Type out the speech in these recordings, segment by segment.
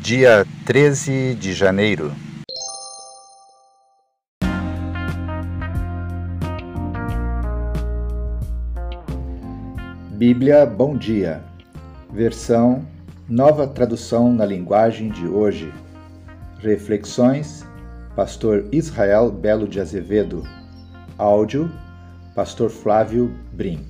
dia 13 de janeiro. Bíblia Bom Dia, versão Nova Tradução na Linguagem de Hoje. Reflexões, Pastor Israel Belo de Azevedo. Áudio, Pastor Flávio Brim.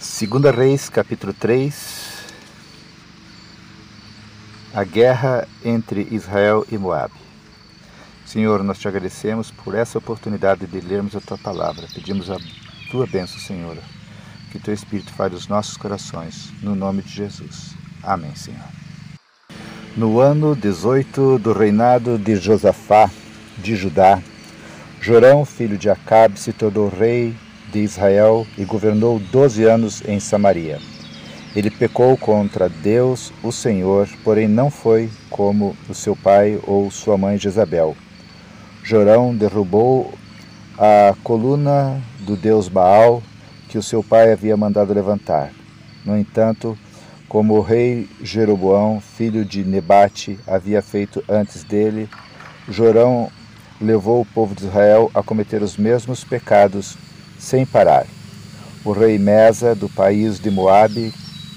Segunda Reis, capítulo 3. A guerra entre Israel e Moabe. Senhor, nós te agradecemos por essa oportunidade de lermos a tua palavra. Pedimos a tua bênção, Senhor. Que teu Espírito fale os nossos corações, no nome de Jesus. Amém, Senhor. No ano 18 do reinado de Josafá de Judá, Jorão, filho de Acabe, se tornou rei de Israel e governou doze anos em Samaria. Ele pecou contra Deus, o Senhor, porém não foi como o seu pai ou sua mãe Jezabel. Jorão derrubou a coluna do deus Baal que o seu pai havia mandado levantar. No entanto, como o rei Jeroboão, filho de Nebate, havia feito antes dele, Jorão levou o povo de Israel a cometer os mesmos pecados sem parar. O rei Mesa, do país de Moabe,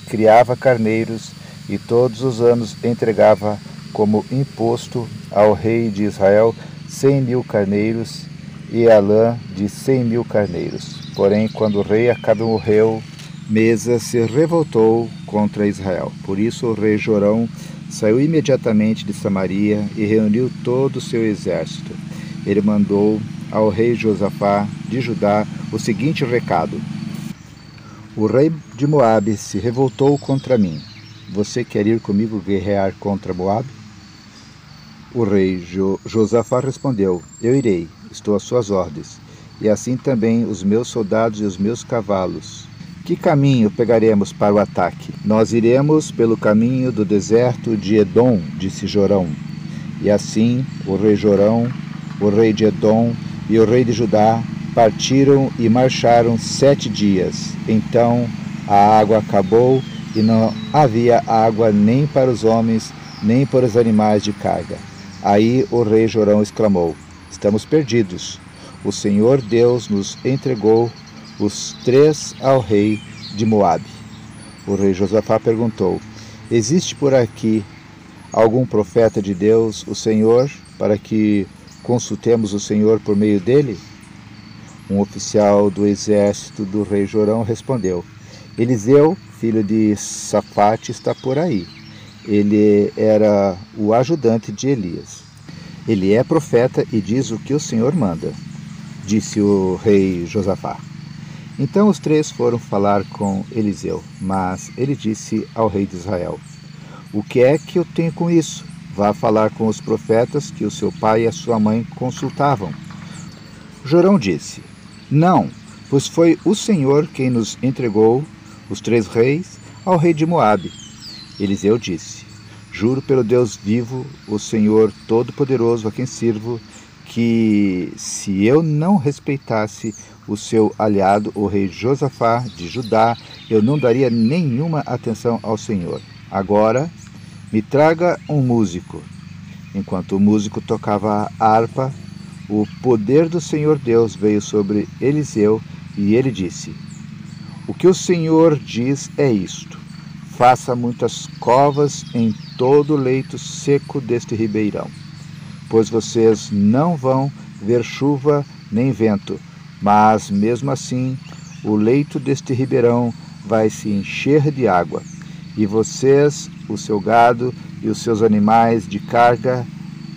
criava carneiros e todos os anos entregava como imposto ao rei de Israel cem mil carneiros e a lã de cem mil carneiros. Porém, quando o rei Acabe morreu, Mesa se revoltou contra Israel. Por isso o rei Jorão saiu imediatamente de Samaria e reuniu todo o seu exército. Ele mandou ao rei Josafá de Judá o seguinte recado: O rei de Moabe se revoltou contra mim. Você quer ir comigo guerrear contra Moabe? O rei jo Josafá respondeu: Eu irei, estou às suas ordens, e assim também os meus soldados e os meus cavalos. Que caminho pegaremos para o ataque? Nós iremos pelo caminho do deserto de Edom, disse Jorão. E assim o rei Jorão, o rei de Edom e o rei de Judá partiram e marcharam sete dias. Então a água acabou e não havia água nem para os homens, nem para os animais de carga. Aí o rei Jorão exclamou: Estamos perdidos. O Senhor Deus nos entregou os três ao rei de Moabe. O rei Josafá perguntou: Existe por aqui algum profeta de Deus, o Senhor, para que consultemos o Senhor por meio dele? Um oficial do exército do rei Jorão respondeu: Eliseu, filho de Safate, está por aí. Ele era o ajudante de Elias. Ele é profeta e diz o que o Senhor manda, disse o rei Josafá. Então os três foram falar com Eliseu, mas ele disse ao rei de Israel: O que é que eu tenho com isso? Vá falar com os profetas que o seu pai e a sua mãe consultavam. Jorão disse: não, pois foi o Senhor quem nos entregou, os três reis, ao rei de Moabe. Eliseu disse: Juro pelo Deus vivo, o Senhor Todo-Poderoso a quem sirvo, que se eu não respeitasse o seu aliado, o rei Josafá de Judá, eu não daria nenhuma atenção ao Senhor. Agora, me traga um músico. Enquanto o músico tocava a harpa, o poder do Senhor Deus veio sobre Eliseu e ele disse: O que o Senhor diz é isto: faça muitas covas em todo o leito seco deste ribeirão, pois vocês não vão ver chuva nem vento, mas mesmo assim o leito deste ribeirão vai se encher de água, e vocês, o seu gado e os seus animais de carga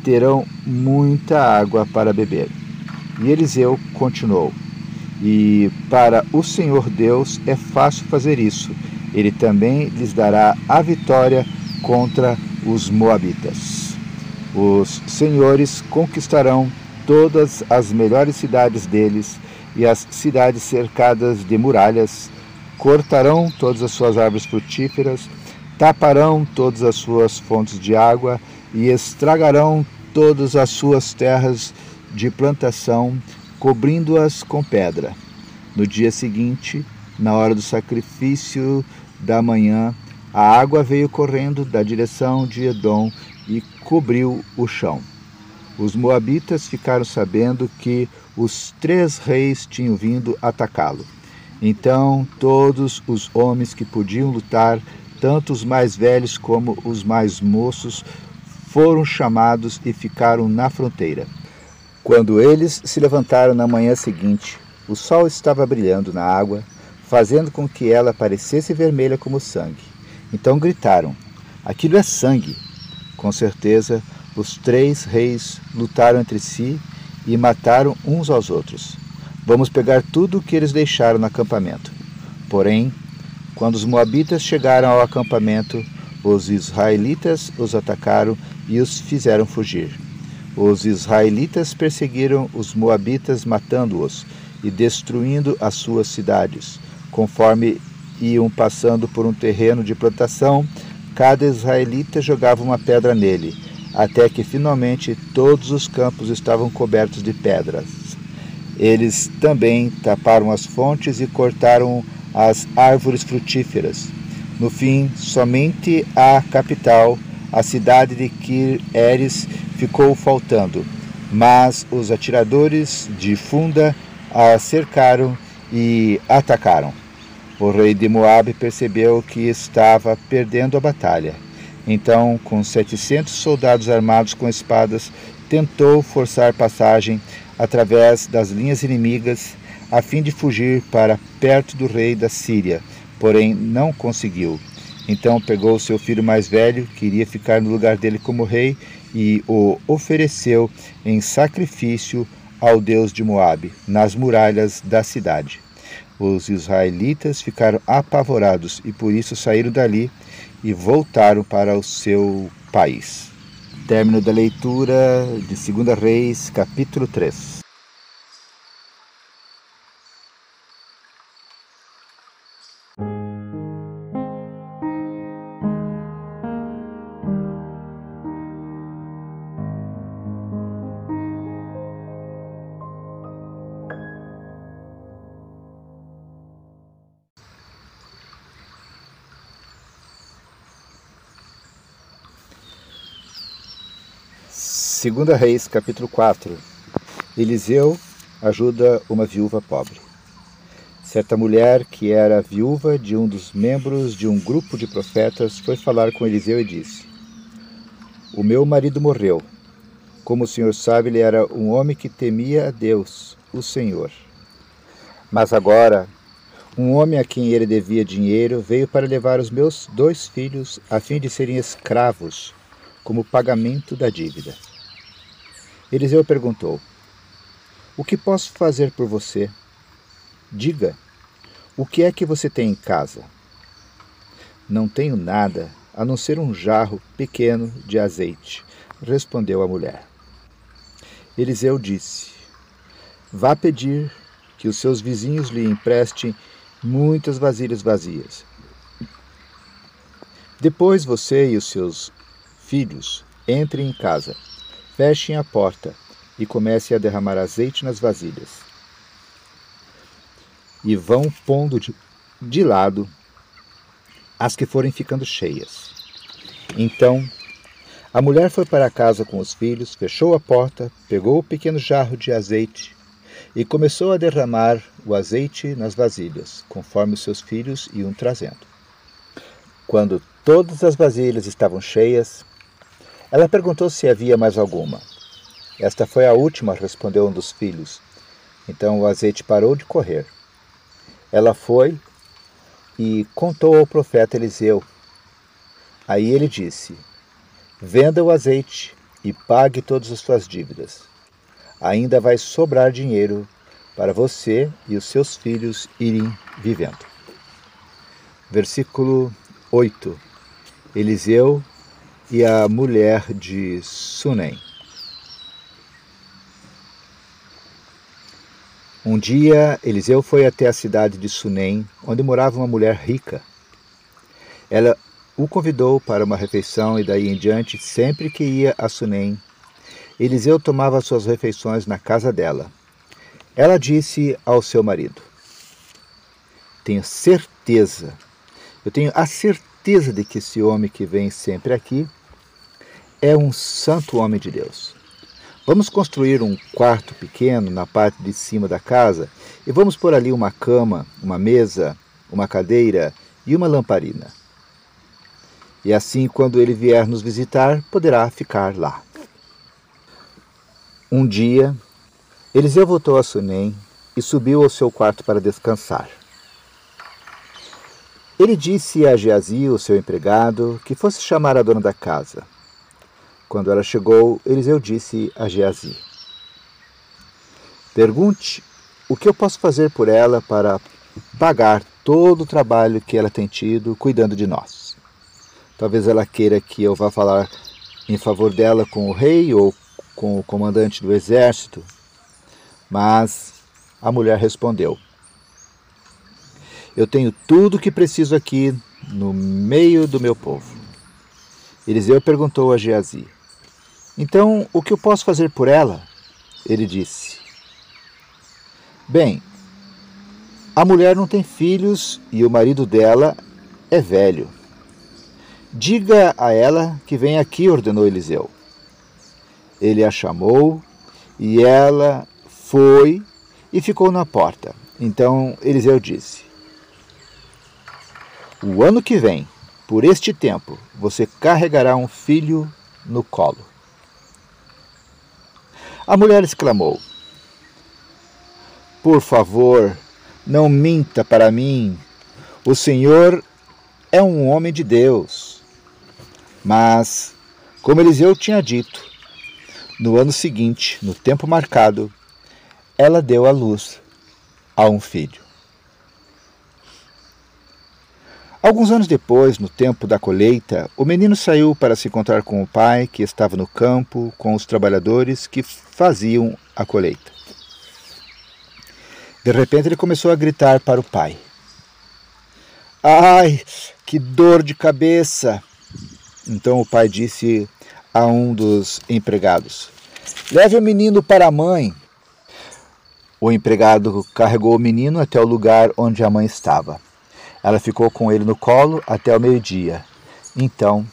terão muita água para beber. E Eliseu continuou: E para o Senhor Deus é fácil fazer isso. Ele também lhes dará a vitória contra os Moabitas. Os senhores conquistarão todas as melhores cidades deles e as cidades cercadas de muralhas, cortarão todas as suas árvores frutíferas, taparão todas as suas fontes de água e estragarão todas as suas terras de plantação, cobrindo-as com pedra. No dia seguinte, na hora do sacrifício da manhã, a água veio correndo da direção de Edom e cobriu o chão. Os moabitas ficaram sabendo que os três reis tinham vindo atacá-lo. Então todos os homens que podiam lutar, tanto os mais velhos como os mais moços, foram chamados e ficaram na fronteira. Quando eles se levantaram na manhã seguinte, o sol estava brilhando na água, fazendo com que ela parecesse vermelha como sangue. Então gritaram: Aquilo é sangue! Com certeza, os três reis lutaram entre si e mataram uns aos outros. Vamos pegar tudo o que eles deixaram no acampamento. Porém, quando os moabitas chegaram ao acampamento, os israelitas os atacaram e os fizeram fugir. Os israelitas perseguiram os moabitas, matando-os e destruindo as suas cidades. Conforme iam passando por um terreno de plantação, cada israelita jogava uma pedra nele, até que finalmente todos os campos estavam cobertos de pedras. Eles também taparam as fontes e cortaram as árvores frutíferas. No fim, somente a capital, a cidade de Kir Eres, ficou faltando, mas os atiradores de Funda a cercaram e atacaram. O rei de Moabe percebeu que estava perdendo a batalha. Então, com setecentos soldados armados com espadas, tentou forçar passagem através das linhas inimigas a fim de fugir para perto do rei da Síria porém não conseguiu. Então pegou seu filho mais velho, que iria ficar no lugar dele como rei, e o ofereceu em sacrifício ao deus de Moabe, nas muralhas da cidade. Os israelitas ficaram apavorados e por isso saíram dali e voltaram para o seu país. Término da leitura de 2 Reis, capítulo 3. Segunda Reis, capítulo 4. Eliseu ajuda uma viúva pobre. Certa mulher que era viúva de um dos membros de um grupo de profetas foi falar com Eliseu e disse: O meu marido morreu. Como o senhor sabe, ele era um homem que temia a Deus, o Senhor. Mas agora, um homem a quem ele devia dinheiro veio para levar os meus dois filhos a fim de serem escravos como pagamento da dívida. Eliseu perguntou: O que posso fazer por você? Diga, o que é que você tem em casa? Não tenho nada a não ser um jarro pequeno de azeite, respondeu a mulher. Eliseu disse: Vá pedir que os seus vizinhos lhe emprestem muitas vasilhas vazias. Depois você e os seus filhos entrem em casa, fechem a porta e comecem a derramar azeite nas vasilhas. E vão pondo de, de lado as que forem ficando cheias. Então a mulher foi para casa com os filhos, fechou a porta, pegou o pequeno jarro de azeite e começou a derramar o azeite nas vasilhas, conforme os seus filhos iam trazendo. Quando todas as vasilhas estavam cheias, ela perguntou se havia mais alguma. Esta foi a última, respondeu um dos filhos. Então o azeite parou de correr. Ela foi e contou ao profeta Eliseu. Aí ele disse: Venda o azeite e pague todas as suas dívidas. Ainda vai sobrar dinheiro para você e os seus filhos irem vivendo. Versículo 8. Eliseu e a mulher de Sunem. Um dia, Eliseu foi até a cidade de Sunem, onde morava uma mulher rica. Ela o convidou para uma refeição e daí em diante, sempre que ia a Sunem, Eliseu tomava suas refeições na casa dela. Ela disse ao seu marido: Tenho certeza, eu tenho a certeza de que esse homem que vem sempre aqui é um santo homem de Deus. Vamos construir um quarto pequeno na parte de cima da casa e vamos pôr ali uma cama, uma mesa, uma cadeira e uma lamparina. E assim, quando ele vier nos visitar, poderá ficar lá. Um dia, Eliseu voltou a Sunem e subiu ao seu quarto para descansar. Ele disse a Geazi, o seu empregado, que fosse chamar a dona da casa. Quando ela chegou, Eliseu disse a Geazi: Pergunte o que eu posso fazer por ela para pagar todo o trabalho que ela tem tido cuidando de nós. Talvez ela queira que eu vá falar em favor dela com o rei ou com o comandante do exército. Mas a mulher respondeu: Eu tenho tudo o que preciso aqui no meio do meu povo. Eliseu perguntou a Geazi: Então, o que eu posso fazer por ela? Ele disse: Bem, a mulher não tem filhos e o marido dela é velho. Diga a ela que vem aqui, ordenou Eliseu. Ele a chamou e ela foi e ficou na porta. Então Eliseu disse: O ano que vem, por este tempo, você carregará um filho no colo. A mulher exclamou: Por favor, não minta para mim. O Senhor é um homem de Deus. Mas, como Eliseu tinha dito, no ano seguinte, no tempo marcado, ela deu à luz a um filho. Alguns anos depois, no tempo da colheita, o menino saiu para se encontrar com o pai, que estava no campo com os trabalhadores que faziam a colheita. De repente, ele começou a gritar para o pai: Ai, que dor de cabeça! Então o pai disse a um dos empregados: Leve o menino para a mãe. O empregado carregou o menino até o lugar onde a mãe estava. Ela ficou com ele no colo até o meio-dia. Então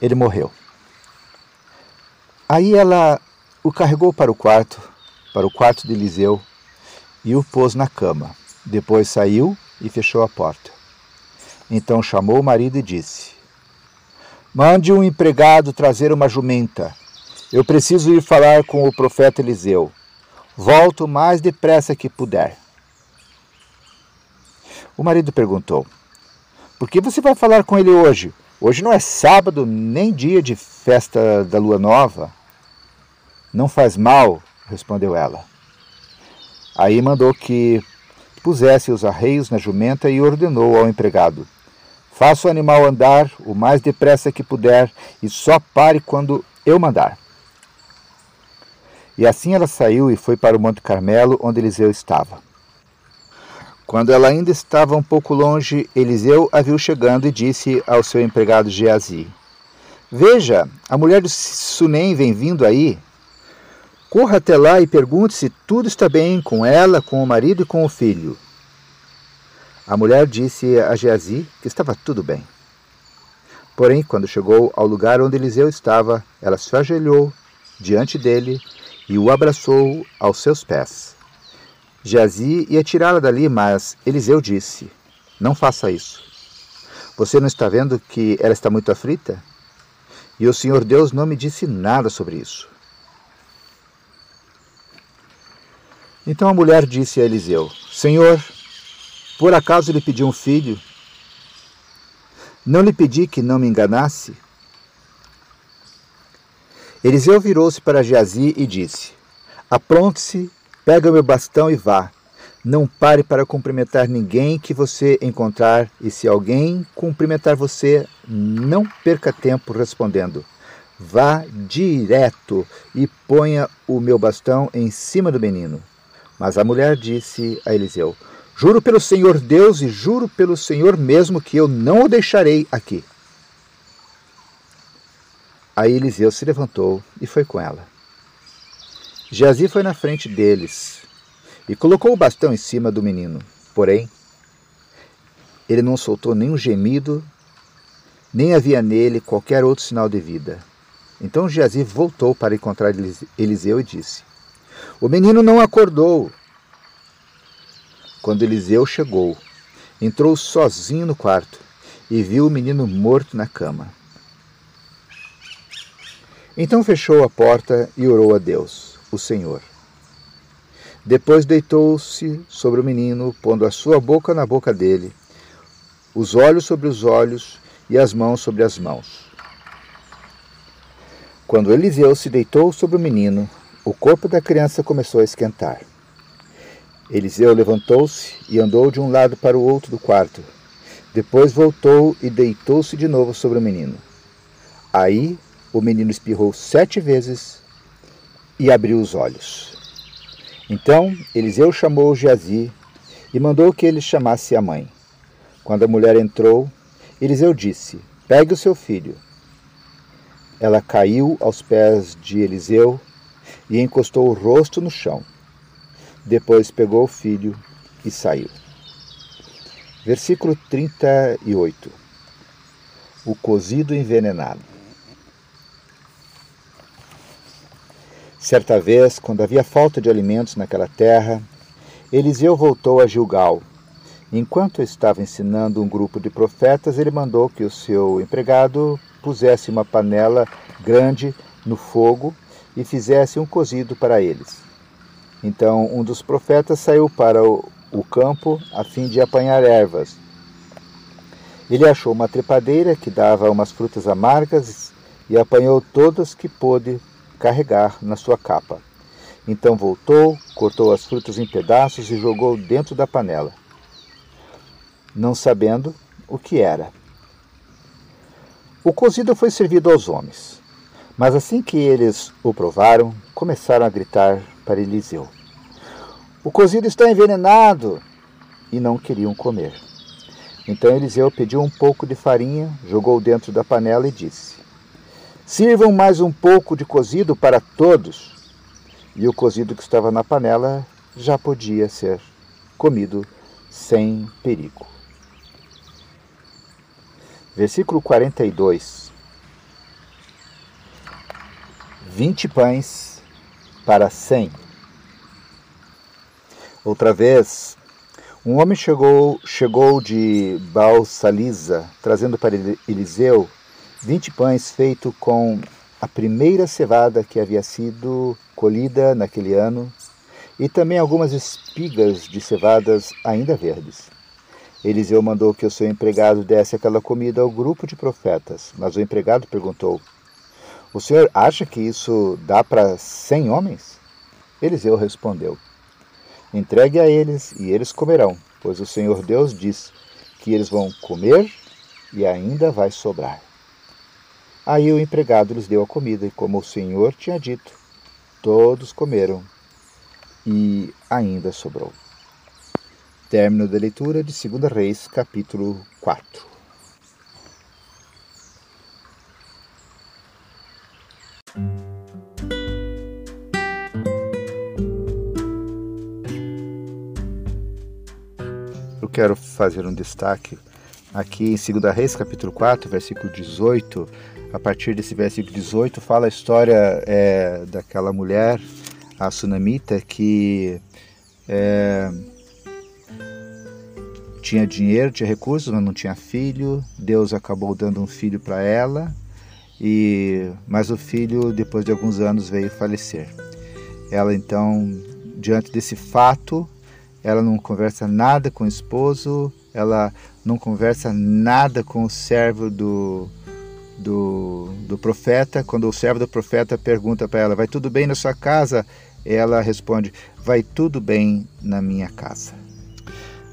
ele morreu. Aí ela o carregou para o quarto, para o quarto de Eliseu, e o pôs na cama. Depois saiu e fechou a porta. Então chamou o marido e disse: Mande um empregado trazer uma jumenta. Eu preciso ir falar com o profeta Eliseu. Volto o mais depressa que puder. O marido perguntou: Por que você vai falar com ele hoje? Hoje não é sábado, nem dia de festa da lua nova. Não faz mal, respondeu ela. Aí mandou que pusesse os arreios na jumenta e ordenou ao empregado: Faça o animal andar o mais depressa que puder e só pare quando eu mandar. E assim ela saiu e foi para o Monte Carmelo, onde Eliseu estava. Quando ela ainda estava um pouco longe, Eliseu a viu chegando e disse ao seu empregado Geazi: Veja, a mulher de Sunem vem vindo aí. Corra até lá e pergunte se tudo está bem com ela, com o marido e com o filho. A mulher disse a Geazi que estava tudo bem. Porém, quando chegou ao lugar onde Eliseu estava, ela se ajoelhou diante dele e o abraçou aos seus pés. Geazi ia tirá-la dali, mas Eliseu disse: Não faça isso. Você não está vendo que ela está muito aflita? E o Senhor Deus não me disse nada sobre isso. Então a mulher disse a Eliseu: Senhor, por acaso lhe pedi um filho? Não lhe pedi que não me enganasse? Eliseu virou-se para Geazi e disse: Apronte-se, pega meu bastão e vá. Não pare para cumprimentar ninguém que você encontrar, e se alguém cumprimentar você, não perca tempo respondendo. Vá direto e ponha o meu bastão em cima do menino. Mas a mulher disse a Eliseu: Juro pelo Senhor Deus e juro pelo Senhor mesmo que eu não o deixarei aqui. Aí Eliseu se levantou e foi com ela. Geazi foi na frente deles e colocou o bastão em cima do menino. Porém, ele não soltou nenhum gemido, nem havia nele qualquer outro sinal de vida. Então Geazi voltou para encontrar Eliseu e disse: o menino não acordou. Quando Eliseu chegou, entrou sozinho no quarto e viu o menino morto na cama. Então fechou a porta e orou a Deus, o Senhor. Depois deitou-se sobre o menino, pondo a sua boca na boca dele, os olhos sobre os olhos e as mãos sobre as mãos. Quando Eliseu se deitou sobre o menino, o corpo da criança começou a esquentar. Eliseu levantou-se e andou de um lado para o outro do quarto. Depois voltou e deitou-se de novo sobre o menino. Aí o menino espirrou sete vezes e abriu os olhos. Então Eliseu chamou Geazi e mandou que ele chamasse a mãe. Quando a mulher entrou, Eliseu disse: Pegue o seu filho. Ela caiu aos pés de Eliseu e encostou o rosto no chão. Depois pegou o filho e saiu. Versículo 38 O cozido envenenado. Certa vez, quando havia falta de alimentos naquela terra, Eliseu voltou a Gilgal. Enquanto estava ensinando um grupo de profetas, ele mandou que o seu empregado pusesse uma panela grande no fogo e fizesse um cozido para eles. Então um dos profetas saiu para o, o campo a fim de apanhar ervas. Ele achou uma trepadeira que dava umas frutas amargas e apanhou todas que pôde carregar na sua capa. Então voltou, cortou as frutas em pedaços e jogou dentro da panela, não sabendo o que era. O cozido foi servido aos homens. Mas assim que eles o provaram, começaram a gritar para Eliseu: O cozido está envenenado! E não queriam comer. Então Eliseu pediu um pouco de farinha, jogou dentro da panela e disse: Sirvam mais um pouco de cozido para todos. E o cozido que estava na panela já podia ser comido sem perigo. Versículo 42 vinte pães para cem. Outra vez, um homem chegou, chegou de Balsalisa, trazendo para Eliseu vinte pães feitos com a primeira cevada que havia sido colhida naquele ano, e também algumas espigas de cevadas ainda verdes. Eliseu mandou que o seu empregado desse aquela comida ao grupo de profetas, mas o empregado perguntou: o senhor acha que isso dá para cem homens? Eliseu respondeu: Entregue a eles e eles comerão, pois o Senhor Deus diz que eles vão comer e ainda vai sobrar. Aí o empregado lhes deu a comida, e como o Senhor tinha dito, todos comeram e ainda sobrou. Término da leitura de 2 Reis, capítulo 4. Eu quero fazer um destaque aqui em 2 Reis, capítulo 4, versículo 18. A partir desse versículo 18, fala a história é, daquela mulher, a Sunamita, que é, tinha dinheiro, tinha recursos, mas não tinha filho. Deus acabou dando um filho para ela, e mas o filho, depois de alguns anos, veio falecer. Ela então, diante desse fato, ela não conversa nada com o esposo, ela não conversa nada com o servo do, do, do profeta. Quando o servo do profeta pergunta para ela: Vai tudo bem na sua casa? Ela responde: Vai tudo bem na minha casa.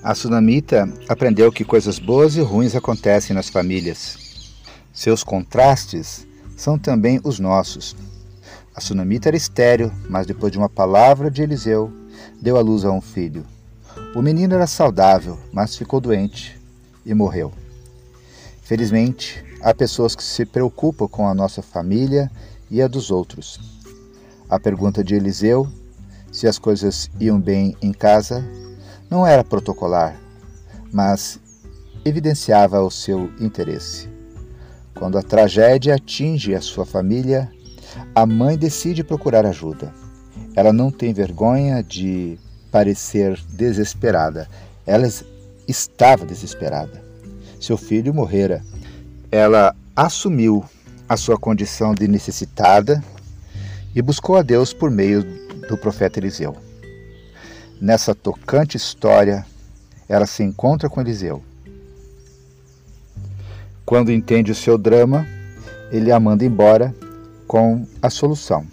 A sunamita aprendeu que coisas boas e ruins acontecem nas famílias. Seus contrastes são também os nossos. A sunamita era estéril, mas depois de uma palavra de Eliseu, deu à luz a um filho. O menino era saudável, mas ficou doente e morreu. Felizmente, há pessoas que se preocupam com a nossa família e a dos outros. A pergunta de Eliseu, se as coisas iam bem em casa, não era protocolar, mas evidenciava o seu interesse. Quando a tragédia atinge a sua família, a mãe decide procurar ajuda. Ela não tem vergonha de parecer desesperada. Ela estava desesperada. Seu filho morrera. Ela assumiu a sua condição de necessitada e buscou a Deus por meio do profeta Eliseu. Nessa tocante história, ela se encontra com Eliseu. Quando entende o seu drama, ele a manda embora com a solução.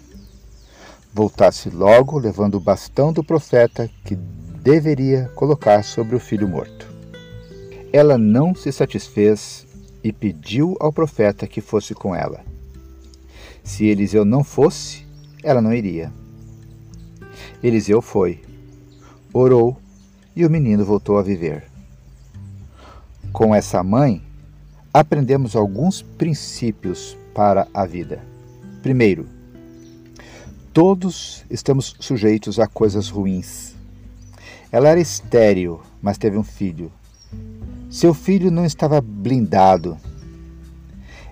Voltasse logo levando o bastão do profeta que deveria colocar sobre o filho morto. Ela não se satisfez e pediu ao profeta que fosse com ela. Se Eliseu não fosse, ela não iria. Eliseu foi orou e o menino voltou a viver. Com essa mãe, aprendemos alguns princípios para a vida. Primeiro, todos estamos sujeitos a coisas ruins. Ela era estéril, mas teve um filho. Seu filho não estava blindado.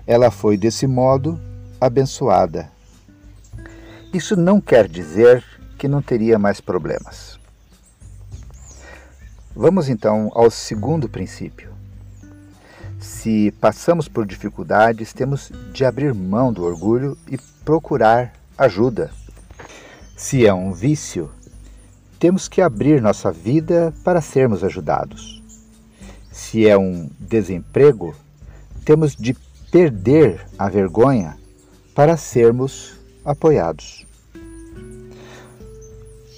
Ela foi, desse modo, abençoada. Isso não quer dizer que não teria mais problemas. Vamos então ao segundo princípio. Se passamos por dificuldades, temos de abrir mão do orgulho e procurar ajuda. Se é um vício, temos que abrir nossa vida para sermos ajudados. Se é um desemprego, temos de perder a vergonha para sermos apoiados.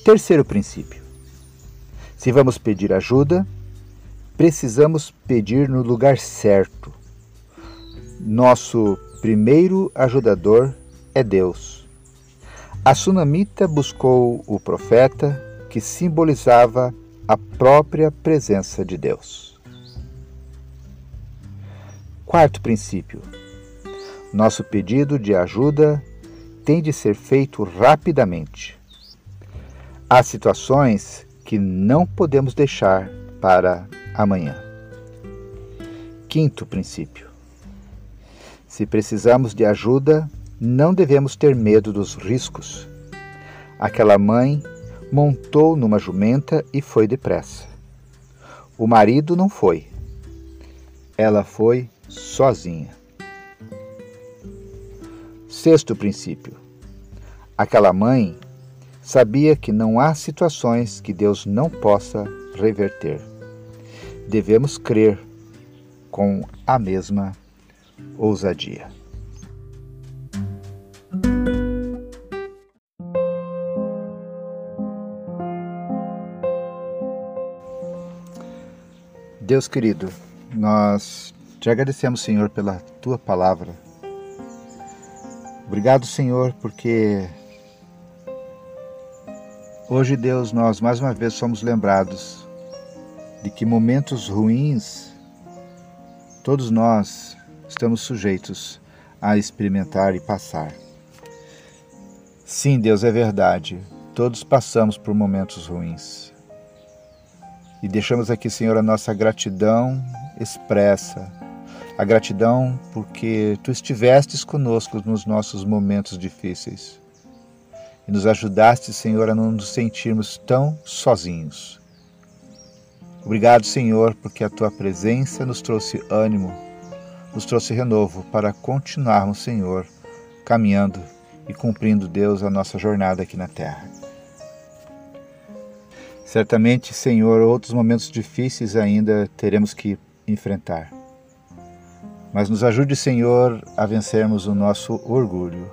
Terceiro princípio: se vamos pedir ajuda, precisamos pedir no lugar certo. Nosso primeiro ajudador é Deus. A sunamita buscou o profeta que simbolizava a própria presença de Deus. Quarto princípio: nosso pedido de ajuda tem de ser feito rapidamente. Há situações que não podemos deixar para amanhã. Quinto princípio: se precisamos de ajuda, não devemos ter medo dos riscos. Aquela mãe montou numa jumenta e foi depressa. O marido não foi. Ela foi sozinha. Sexto princípio: aquela mãe sabia que não há situações que Deus não possa reverter. Devemos crer com a mesma ousadia. Deus querido, nós te agradecemos, Senhor, pela tua palavra. Obrigado, Senhor, porque Hoje, Deus, nós mais uma vez somos lembrados de que momentos ruins todos nós estamos sujeitos a experimentar e passar. Sim, Deus é verdade. Todos passamos por momentos ruins. E deixamos aqui, Senhor, a nossa gratidão expressa. A gratidão porque tu estivestes conosco nos nossos momentos difíceis. E nos ajudaste, Senhor, a não nos sentirmos tão sozinhos. Obrigado, Senhor, porque a tua presença nos trouxe ânimo, nos trouxe renovo para continuarmos, Senhor, caminhando e cumprindo, Deus, a nossa jornada aqui na terra. Certamente, Senhor, outros momentos difíceis ainda teremos que enfrentar. Mas nos ajude, Senhor, a vencermos o nosso orgulho,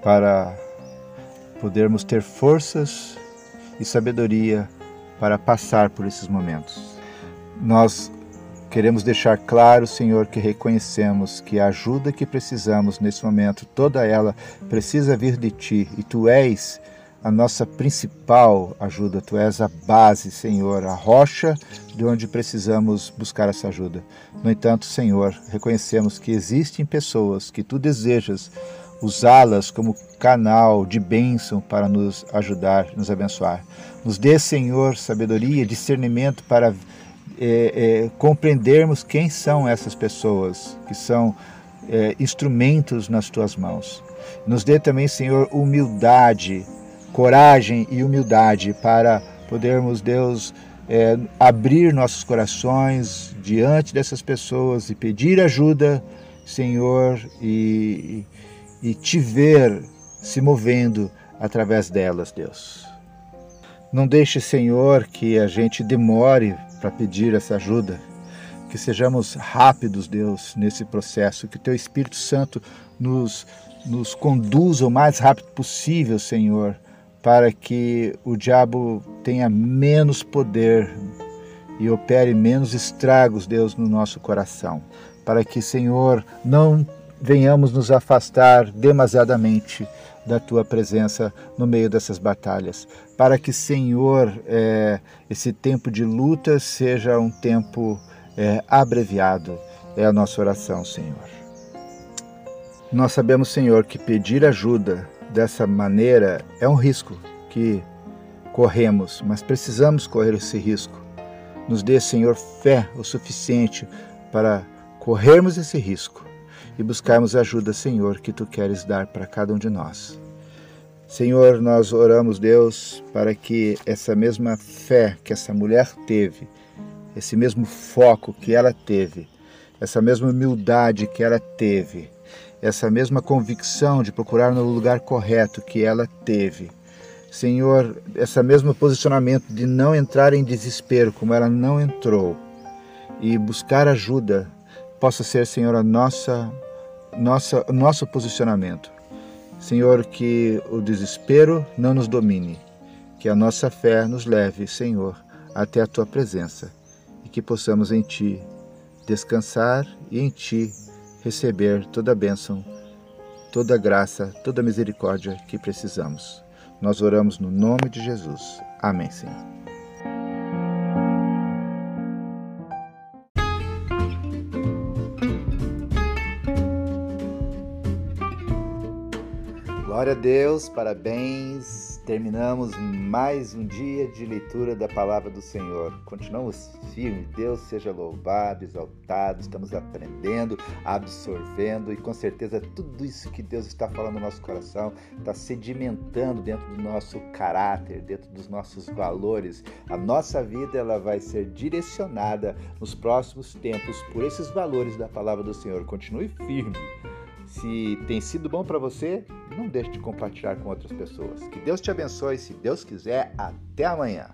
para podermos ter forças e sabedoria para passar por esses momentos. Nós queremos deixar claro, Senhor, que reconhecemos que a ajuda que precisamos nesse momento, toda ela precisa vir de Ti e Tu és a nossa principal ajuda, Tu és a base, Senhor, a rocha de onde precisamos buscar essa ajuda. No entanto, Senhor, reconhecemos que existem pessoas que Tu desejas usá-las como canal de bênção para nos ajudar, nos abençoar. Nos dê, Senhor, sabedoria, discernimento para é, é, compreendermos quem são essas pessoas que são é, instrumentos nas tuas mãos. Nos dê também, Senhor, humildade coragem e humildade para podermos, Deus, é, abrir nossos corações diante dessas pessoas e pedir ajuda, Senhor, e, e te ver se movendo através delas, Deus. Não deixe, Senhor, que a gente demore para pedir essa ajuda, que sejamos rápidos, Deus, nesse processo, que Teu Espírito Santo nos, nos conduza o mais rápido possível, Senhor, para que o diabo tenha menos poder e opere menos estragos, Deus, no nosso coração. Para que, Senhor, não venhamos nos afastar demasiadamente da tua presença no meio dessas batalhas. Para que, Senhor, é, esse tempo de luta seja um tempo é, abreviado. É a nossa oração, Senhor. Nós sabemos, Senhor, que pedir ajuda dessa maneira é um risco que corremos, mas precisamos correr esse risco. Nos dê, Senhor, fé o suficiente para corrermos esse risco e buscarmos a ajuda, Senhor, que tu queres dar para cada um de nós. Senhor, nós oramos, Deus, para que essa mesma fé que essa mulher teve, esse mesmo foco que ela teve, essa mesma humildade que ela teve, essa mesma convicção de procurar no lugar correto que ela teve. Senhor, esse mesmo posicionamento de não entrar em desespero como ela não entrou e buscar ajuda possa ser, Senhor, a nossa, nossa, nosso posicionamento. Senhor, que o desespero não nos domine, que a nossa fé nos leve, Senhor, até a tua presença e que possamos em ti descansar e em ti receber toda a bênção, toda a graça, toda a misericórdia que precisamos. Nós oramos no nome de Jesus. Amém, Senhor. Glória a Deus, parabéns terminamos mais um dia de leitura da palavra do Senhor. Continuamos firmes, Deus seja louvado, exaltado, estamos aprendendo, absorvendo e com certeza tudo isso que Deus está falando no nosso coração está sedimentando dentro do nosso caráter, dentro dos nossos valores. A nossa vida ela vai ser direcionada nos próximos tempos por esses valores da palavra do Senhor. Continue firme. Se tem sido bom para você, não deixe de compartilhar com outras pessoas. Que Deus te abençoe. Se Deus quiser, até amanhã.